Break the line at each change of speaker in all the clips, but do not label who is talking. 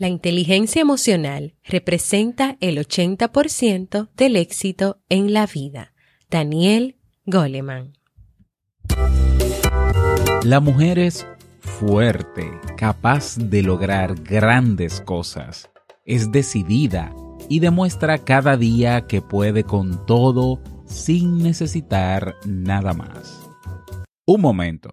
La inteligencia emocional representa el 80% del éxito en la vida. Daniel Goleman.
La mujer es fuerte, capaz de lograr grandes cosas. Es decidida y demuestra cada día que puede con todo sin necesitar nada más. Un momento.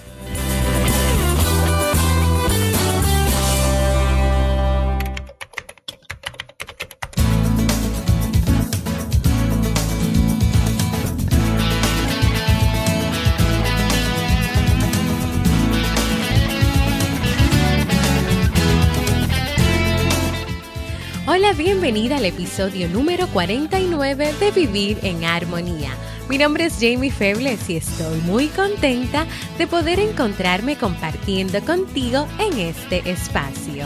Bienvenida al episodio número 49 de Vivir en Armonía. Mi nombre es Jamie Febles y estoy muy contenta de poder encontrarme compartiendo contigo en este espacio.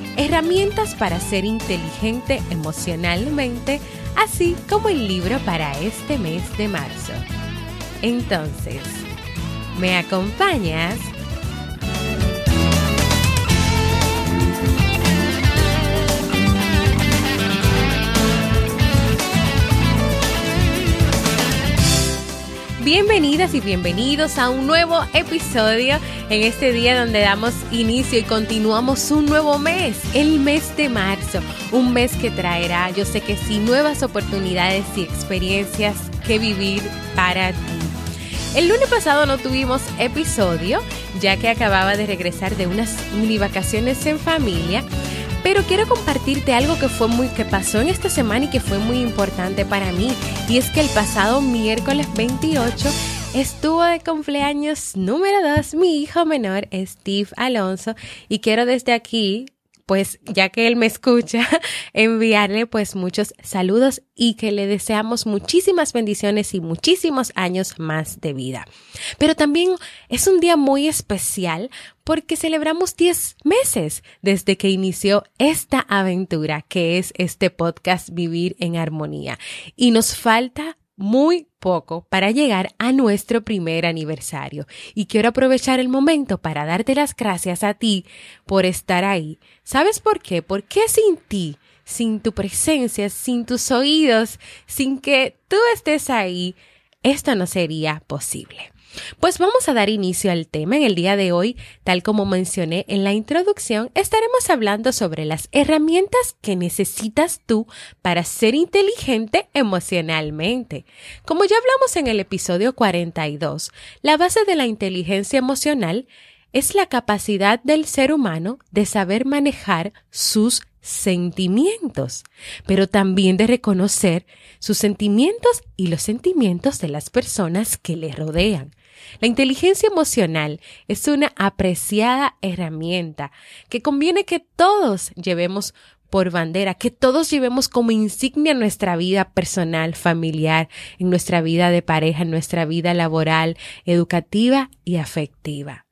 herramientas para ser inteligente emocionalmente, así como el libro para este mes de marzo. Entonces, ¿me acompañas? Bienvenidas y bienvenidos a un nuevo episodio en este día donde damos inicio y continuamos un nuevo mes, el mes de marzo, un mes que traerá, yo sé que sí, nuevas oportunidades y experiencias que vivir para ti. El lunes pasado no tuvimos episodio, ya que acababa de regresar de unas mini vacaciones en familia. Pero quiero compartirte algo que fue muy que pasó en esta semana y que fue muy importante para mí. Y es que el pasado miércoles 28 estuvo de cumpleaños número 2 mi hijo menor, Steve Alonso. Y quiero desde aquí pues ya que él me escucha, enviarle pues muchos saludos y que le deseamos muchísimas bendiciones y muchísimos años más de vida. Pero también es un día muy especial porque celebramos 10 meses desde que inició esta aventura que es este podcast Vivir en Armonía. Y nos falta muy poco para llegar a nuestro primer aniversario. Y quiero aprovechar el momento para darte las gracias a ti por estar ahí. ¿Sabes por qué? Porque sin ti, sin tu presencia, sin tus oídos, sin que tú estés ahí, esto no sería posible. Pues vamos a dar inicio al tema en el día de hoy. Tal como mencioné en la introducción, estaremos hablando sobre las herramientas que necesitas tú para ser inteligente emocionalmente. Como ya hablamos en el episodio 42, la base de la inteligencia emocional es la capacidad del ser humano de saber manejar sus sentimientos, pero también de reconocer sus sentimientos y los sentimientos de las personas que le rodean. La inteligencia emocional es una apreciada herramienta que conviene que todos llevemos por bandera, que todos llevemos como insignia en nuestra vida personal, familiar, en nuestra vida de pareja, en nuestra vida laboral, educativa y afectiva.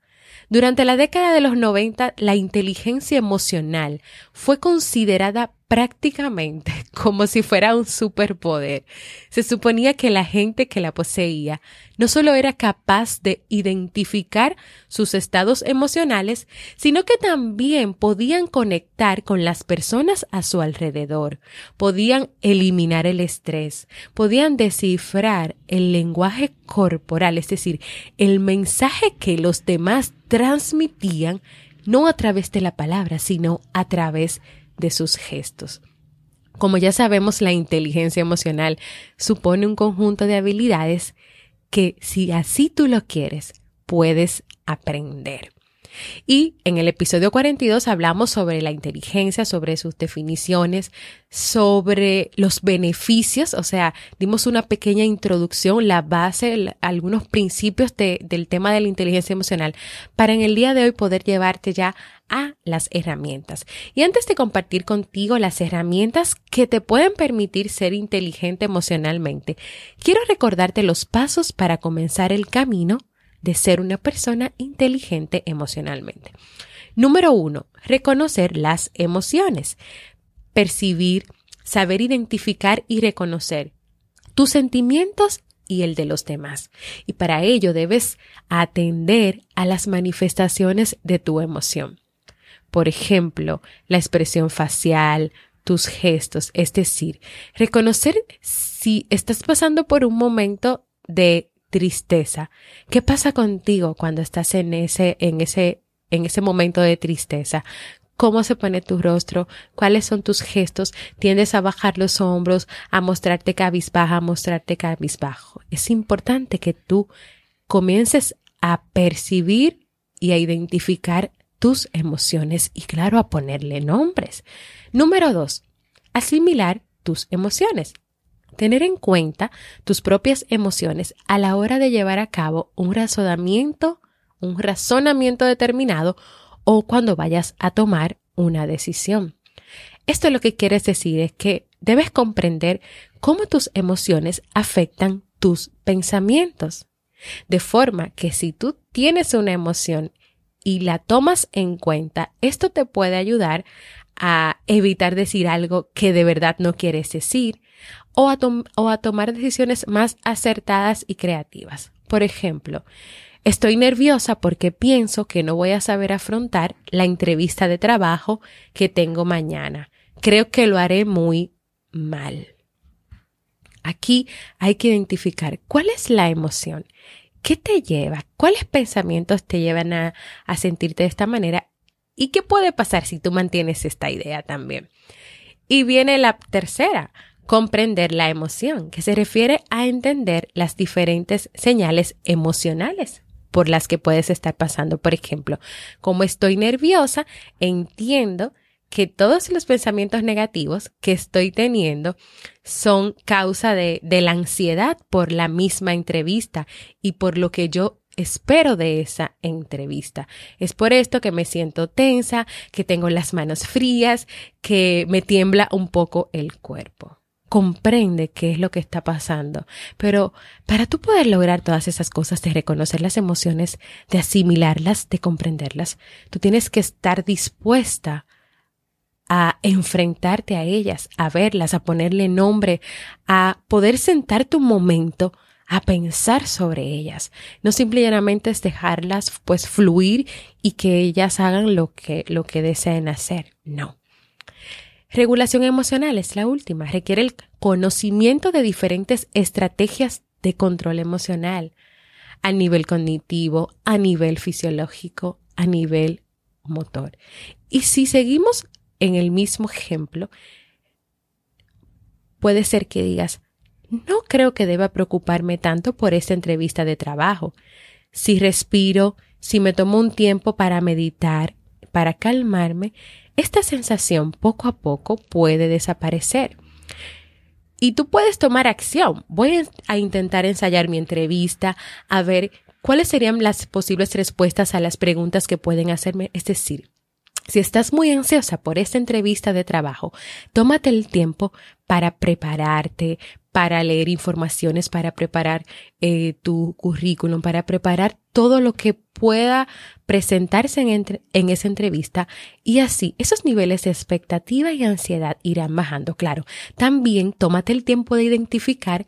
Durante la década de los 90, la inteligencia emocional fue considerada prácticamente como si fuera un superpoder. Se suponía que la gente que la poseía no solo era capaz de identificar sus estados emocionales, sino que también podían conectar con las personas a su alrededor, podían eliminar el estrés, podían descifrar el lenguaje corporal, es decir, el mensaje que los demás transmitían no a través de la palabra, sino a través sus gestos. Como ya sabemos, la inteligencia emocional supone un conjunto de habilidades que si así tú lo quieres, puedes aprender. Y en el episodio 42 hablamos sobre la inteligencia, sobre sus definiciones, sobre los beneficios, o sea, dimos una pequeña introducción, la base, algunos principios del tema de la inteligencia emocional, para en el día de hoy poder llevarte ya a las herramientas. Y antes de compartir contigo las herramientas que te pueden permitir ser inteligente emocionalmente, quiero recordarte los pasos para comenzar el camino de ser una persona inteligente emocionalmente. Número uno, reconocer las emociones. Percibir, saber identificar y reconocer tus sentimientos y el de los demás. Y para ello debes atender a las manifestaciones de tu emoción. Por ejemplo, la expresión facial, tus gestos, es decir, reconocer si estás pasando por un momento de tristeza. ¿Qué pasa contigo cuando estás en ese, en ese, en ese momento de tristeza? ¿Cómo se pone tu rostro? ¿Cuáles son tus gestos? ¿Tiendes a bajar los hombros, a mostrarte cabizbaja, a mostrarte cabizbajo? Es importante que tú comiences a percibir y a identificar tus emociones y claro, a ponerle nombres. Número dos, asimilar tus emociones tener en cuenta tus propias emociones a la hora de llevar a cabo un razonamiento, un razonamiento determinado o cuando vayas a tomar una decisión. Esto lo que quieres decir es que debes comprender cómo tus emociones afectan tus pensamientos. De forma que si tú tienes una emoción y la tomas en cuenta, esto te puede ayudar a evitar decir algo que de verdad no quieres decir o a, tomar decisiones más acertadas y creativas. Por ejemplo, Estoy nerviosa porque pienso que no voy a saber afrontar la entrevista de trabajo que tengo mañana. Creo que lo haré muy mal. Aquí hay que identificar cuál es la emoción, qué te lleva, cuáles pensamientos te llevan a, a sentirte de esta manera y qué puede pasar si tú mantienes esta idea también. Y viene la tercera, comprender la emoción, que se refiere a entender las diferentes señales emocionales por las que puedes estar pasando. Por ejemplo, como estoy nerviosa, entiendo que todos los pensamientos negativos que estoy teniendo son causa de, de, la ansiedad por la misma entrevista y por lo que yo espero de esa entrevista. Es por esto que me siento tensa, que tengo las manos frías, que me tiembla un poco el cuerpo comprende qué es lo que está pasando. Pero para tú poder lograr todas esas cosas, de reconocer las emociones, de asimilarlas, de comprenderlas, tú tienes que estar dispuesta a enfrentarte a ellas, a verlas, a ponerle nombre, a poder sentarte un momento a pensar sobre ellas. No simplemente es dejarlas pues fluir y que ellas hagan lo que, lo que deseen hacer. No. Regulación emocional es la última. Requiere el conocimiento de diferentes estrategias de control emocional a nivel cognitivo, a nivel fisiológico, a nivel motor. Y si seguimos en el mismo ejemplo, puede ser que digas, no creo que deba preocuparme tanto por esta entrevista de trabajo. Si respiro, si me tomo un tiempo para meditar, para calmarme, esta sensación poco a poco puede desaparecer. Y tú puedes tomar acción. Voy a intentar ensayar mi entrevista, a ver cuáles serían las posibles respuestas a las preguntas que pueden hacerme. Es decir, si estás muy ansiosa por esta entrevista de trabajo, tómate el tiempo para prepararte, para leer informaciones, para preparar eh, tu currículum, para preparar todo lo que pueda presentarse en, en, esa entrevista y así esos niveles de expectativa y ansiedad irán bajando. Claro, también tómate el tiempo de identificar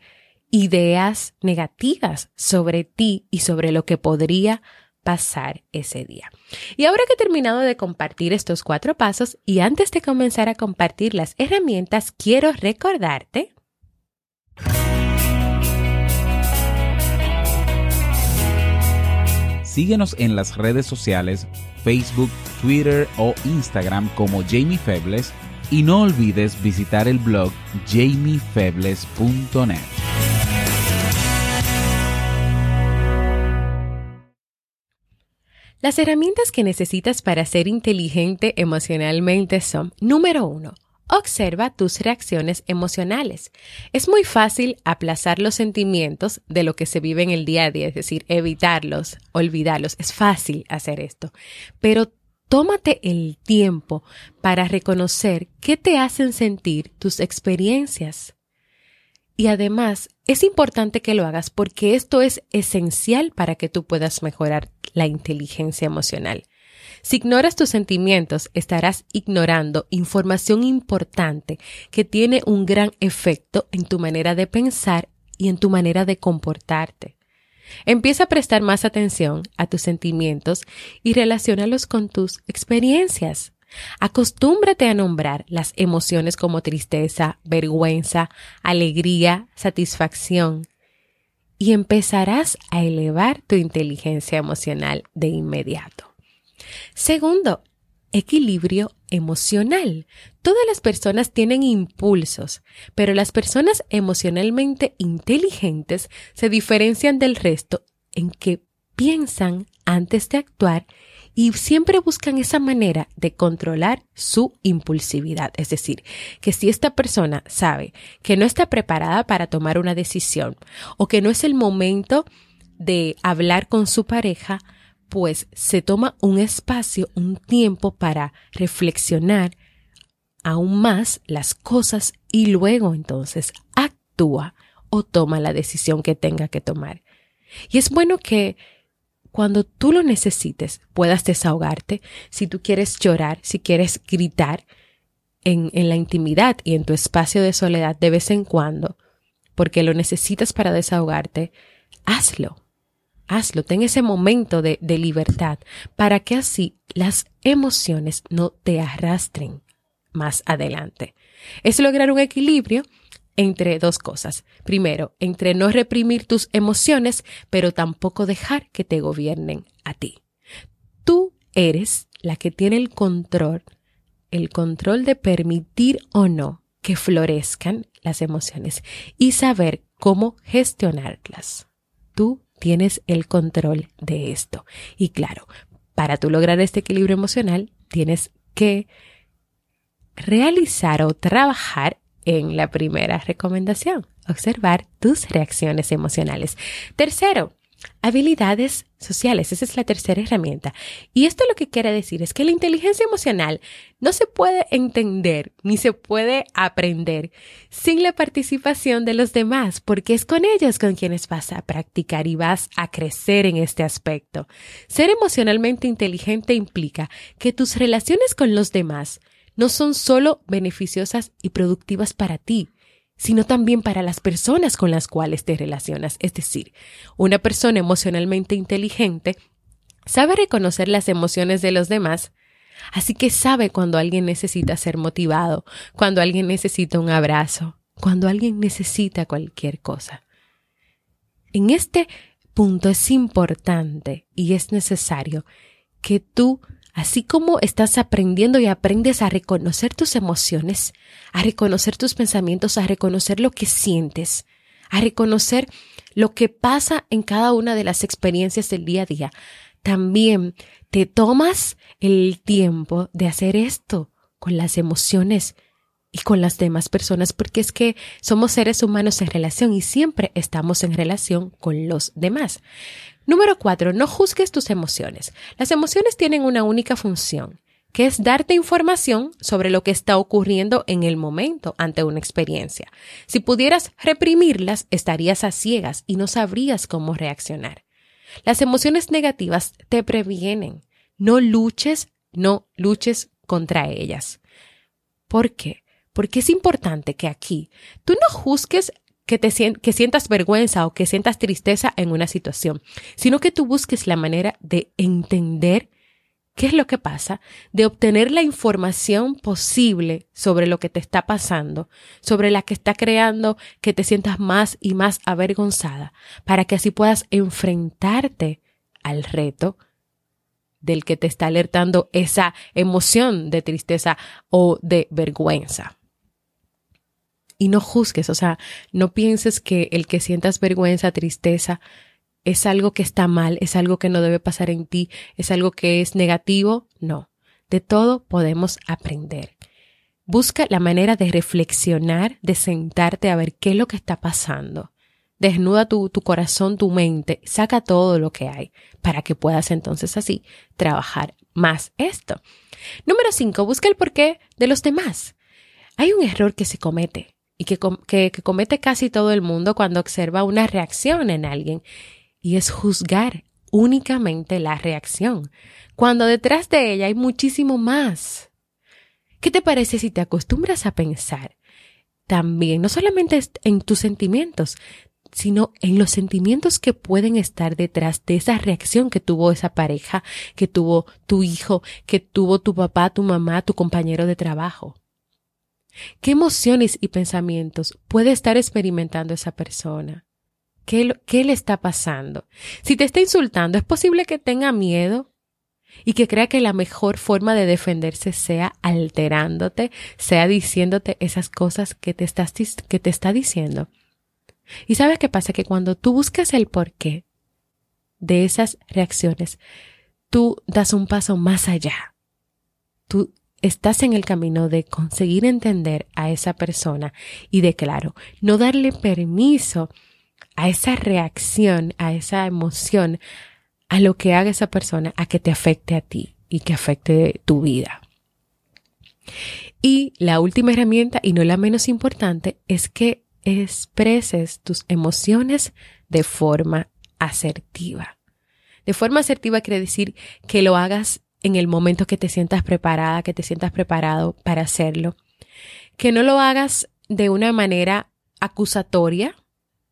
ideas negativas sobre ti y sobre lo que podría pasar ese día. Y ahora que he terminado de compartir estos cuatro pasos y antes de comenzar a compartir las herramientas, quiero recordarte
Síguenos en las redes sociales, Facebook, Twitter o Instagram como Jamie Febles y no olvides visitar el blog jamiefebles.net.
Las herramientas que necesitas para ser inteligente emocionalmente son, número uno, observa tus reacciones emocionales. Es muy fácil aplazar los sentimientos de lo que se vive en el día a día, es decir, evitarlos, olvidarlos. Es fácil hacer esto, pero tómate el tiempo para reconocer qué te hacen sentir tus experiencias. Y además, es importante que lo hagas porque esto es esencial para que tú puedas mejorar la inteligencia emocional. Si ignoras tus sentimientos, estarás ignorando información importante que tiene un gran efecto en tu manera de pensar y en tu manera de comportarte. Empieza a prestar más atención a tus sentimientos y relaciónalos con tus experiencias. Acostúmbrate a nombrar las emociones como tristeza, vergüenza, alegría, satisfacción y empezarás a elevar tu inteligencia emocional de inmediato. Segundo, equilibrio emocional. Todas las personas tienen impulsos, pero las personas emocionalmente inteligentes se diferencian del resto en que piensan antes de actuar y siempre buscan esa manera de controlar su impulsividad. Es decir, que si esta persona sabe que no está preparada para tomar una decisión o que no es el momento de hablar con su pareja, pues se toma un espacio, un tiempo para reflexionar aún más las cosas y luego entonces actúa o toma la decisión que tenga que tomar. Y es bueno que cuando tú lo necesites puedas desahogarte, si tú quieres llorar, si quieres gritar en, en la intimidad y en tu espacio de soledad de vez en cuando, porque lo necesitas para desahogarte, hazlo hazlo, ten ese momento de, libertad para que así las emociones no te arrastren más adelante. Es lograr un equilibrio entre dos cosas. Primero, entre no reprimir tus emociones, pero tampoco dejar que te gobiernen a ti. Tú eres la que tiene el control, el control de permitir o no que florezcan las emociones y saber cómo gestionarlas. Tú tienes el control de esto. Y claro, para tú lograr este equilibrio emocional, tienes que realizar o trabajar en la primera recomendación, observar tus reacciones emocionales. Tercero, Habilidades sociales, esa es la tercera herramienta. Y esto lo que quiere decir es que la inteligencia emocional no se puede entender ni se puede aprender sin la participación de los demás, porque es con ellos con quienes vas a practicar y vas a crecer en este aspecto. Ser emocionalmente inteligente implica que tus relaciones con los demás no son solo beneficiosas y productivas para ti, sino también para las personas con las cuales te relacionas. Es decir, una persona emocionalmente inteligente sabe reconocer las emociones de los demás, así que sabe cuando alguien necesita ser motivado, cuando alguien necesita un abrazo, cuando alguien necesita cualquier cosa. En este punto es importante y es necesario que tú Así como estás aprendiendo y aprendes a reconocer tus emociones, a reconocer tus pensamientos, a reconocer lo que sientes, a reconocer lo que pasa en cada una de las experiencias del día a día, también te tomas el tiempo de hacer esto con las emociones y con las demás personas, porque es que somos seres humanos en relación y siempre estamos en relación con los demás. Número cuatro, no juzgues tus emociones. Las emociones tienen una única función, que es darte información sobre lo que está ocurriendo en el momento ante una experiencia. Si pudieras reprimirlas, estarías a ciegas y no sabrías cómo reaccionar. Las emociones negativas te previenen. No luches, no luches contra ellas. ¿Por qué? Porque es importante que aquí tú no juzgues que, te, que sientas vergüenza o que sientas tristeza en una situación, sino que tú busques la manera de entender qué es lo que pasa, de obtener la información posible sobre lo que te está pasando, sobre la que está creando que te sientas más y más avergonzada, para que así puedas enfrentarte al reto del que te está alertando esa emoción de tristeza o de vergüenza. Y no juzgues, o sea, no pienses que el que sientas vergüenza, tristeza, es algo que está mal, es algo que no debe pasar en ti, es algo que es negativo. No, de todo podemos aprender. Busca la manera de reflexionar, de sentarte a ver qué es lo que está pasando. Desnuda tu, tu corazón, tu mente, saca todo lo que hay para que puedas entonces así trabajar más esto. Número cinco, busca el porqué de los demás. Hay un error que se comete y que, que, que comete casi todo el mundo cuando observa una reacción en alguien y es juzgar únicamente la reacción, cuando detrás de ella hay muchísimo más. ¿Qué te parece si te acostumbras a pensar también, no solamente en tus sentimientos, sino en los sentimientos que pueden estar detrás de esa reacción que tuvo esa pareja, que tuvo tu hijo, que tuvo tu papá, tu mamá, tu compañero de trabajo? ¿Qué emociones y pensamientos puede estar experimentando esa persona? ¿Qué, le está pasando? Si te está insultando, es posible que tenga miedo y que crea que la mejor forma de defenderse sea alterándote, sea diciéndote esas cosas que te, estás, que te está diciendo. Y sabes qué pasa? Que cuando tú buscas el porqué de esas reacciones, tú das un paso más allá. Tú estás en el camino de conseguir entender a esa persona y de, claro, no darle permiso a esa reacción, a esa emoción, a lo que haga esa persona, a que te afecte a ti y que afecte tu vida. Y la última herramienta, y no la menos importante, es que expreses tus emociones de forma asertiva. De forma asertiva quiere decir que lo hagas en el momento que te sientas preparada, que te sientas preparado para hacerlo. Que no lo hagas de una manera acusatoria,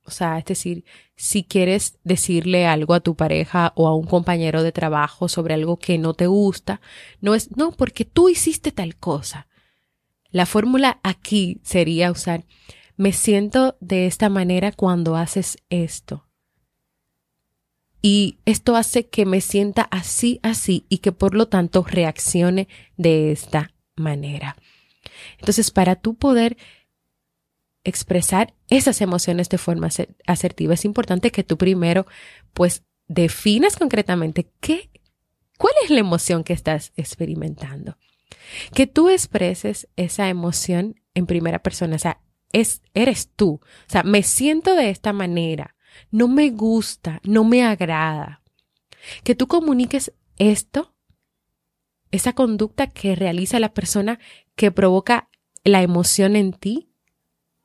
o sea, es decir, si quieres decirle algo a tu pareja o a un compañero de trabajo sobre algo que no te gusta, no es, no, porque tú hiciste tal cosa. La fórmula aquí sería usar, me siento de esta manera cuando haces esto. Y esto hace que me sienta así, así, y que por lo tanto reaccione de esta manera. Entonces, para tú poder expresar esas emociones de forma asertiva, es importante que tú primero, pues, definas concretamente qué, cuál es la emoción que estás experimentando. Que tú expreses esa emoción en primera persona, o sea, es, eres tú. O sea, me siento de esta manera, no me gusta, no me agrada. Que tú comuniques esto, esa conducta que realiza la persona que provoca la emoción en ti,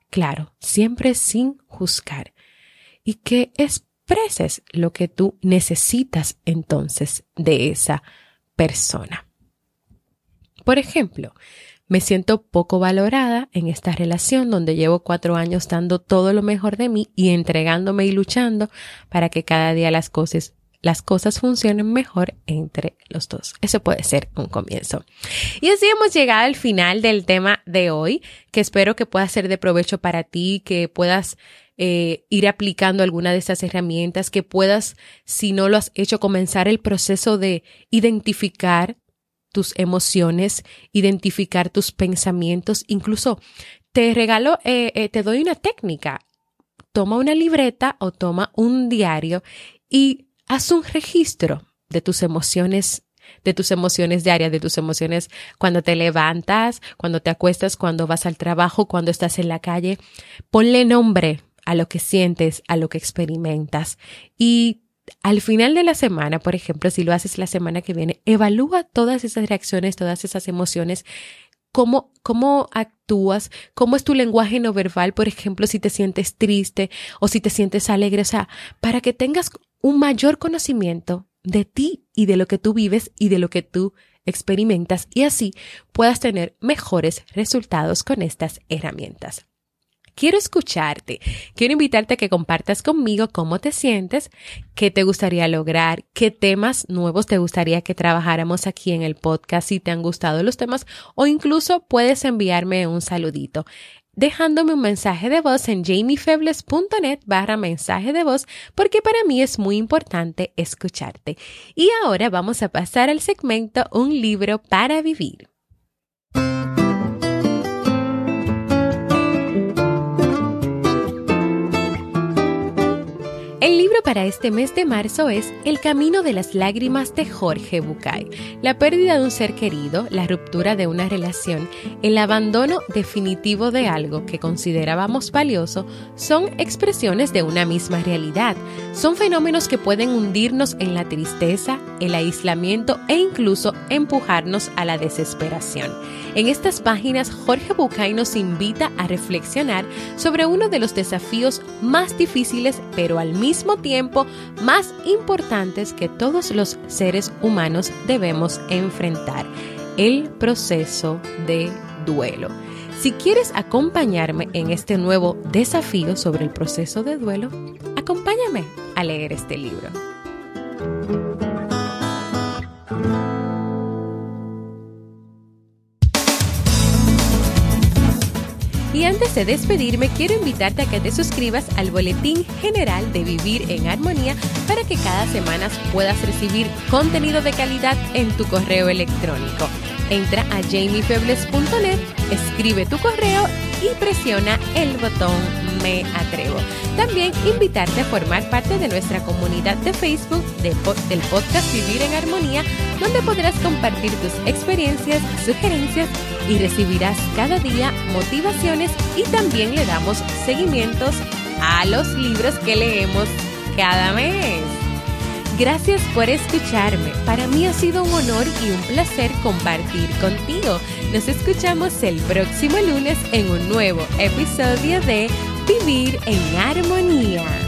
claro, siempre sin juzgar, y que expreses lo que tú necesitas entonces de esa persona. Por ejemplo, me siento poco valorada en esta relación donde llevo cuatro años dando todo lo mejor de mí y entregándome y luchando para que cada día las cosas las cosas funcionen mejor entre los dos. Eso puede ser un comienzo. Y así hemos llegado al final del tema de hoy, que espero que pueda ser de provecho para ti, que puedas eh, ir aplicando alguna de estas herramientas, que puedas, si no lo has hecho, comenzar el proceso de identificar tus emociones, identificar tus pensamientos, incluso te regalo, eh, eh, te doy una técnica. Toma una libreta o toma un diario y haz un registro de tus emociones de tus emociones diarias, de tus emociones cuando te levantas, cuando te acuestas, cuando vas al trabajo, cuando estás en la calle. Ponle nombre a lo que sientes, a lo que experimentas. Y al final de la semana, por ejemplo, si lo haces la semana que viene, evalúa todas esas reacciones, todas esas emociones. Cómo, cómo actúas, cómo es tu lenguaje no verbal, por ejemplo, si te sientes triste o si te sientes alegre, o sea, para que tengas un mayor conocimiento de ti y de lo que tú vives y de lo que tú experimentas y así puedas tener mejores resultados con estas herramientas. Quiero escucharte, quiero invitarte a que compartas conmigo cómo te sientes, qué te gustaría lograr, qué temas nuevos te gustaría que trabajáramos aquí en el podcast, si te han gustado los temas o incluso puedes enviarme un saludito dejándome un mensaje de voz en jamiefebles.net barra mensaje de voz porque para mí es muy importante escucharte. Y ahora vamos a pasar al segmento Un libro para vivir. El libro para este mes de marzo es El Camino de las Lágrimas de Jorge Bucay. La pérdida de un ser querido, la ruptura de una relación, el abandono definitivo de algo que considerábamos valioso son expresiones de una misma realidad. Son fenómenos que pueden hundirnos en la tristeza, el aislamiento e incluso empujarnos a la desesperación. En estas páginas, Jorge Bucay nos invita a reflexionar sobre uno de los desafíos más difíciles, pero al mismo tiempo más importantes que todos los seres humanos debemos enfrentar, el proceso de duelo. Si quieres acompañarme en este nuevo desafío sobre el proceso de duelo, acompáñame a leer este libro. Y antes de despedirme, quiero invitarte a que te suscribas al Boletín General de Vivir en Armonía para que cada semana puedas recibir contenido de calidad en tu correo electrónico. Entra a jamiefebles.net, escribe tu correo y presiona el botón Me Atrevo. También invitarte a formar parte de nuestra comunidad de Facebook del podcast Vivir en Armonía, donde podrás compartir tus experiencias, sugerencias y recibirás cada día motivaciones y también le damos seguimientos a los libros que leemos cada mes. Gracias por escucharme. Para mí ha sido un honor y un placer compartir contigo. Nos escuchamos el próximo lunes en un nuevo episodio de Vivir en Armonía.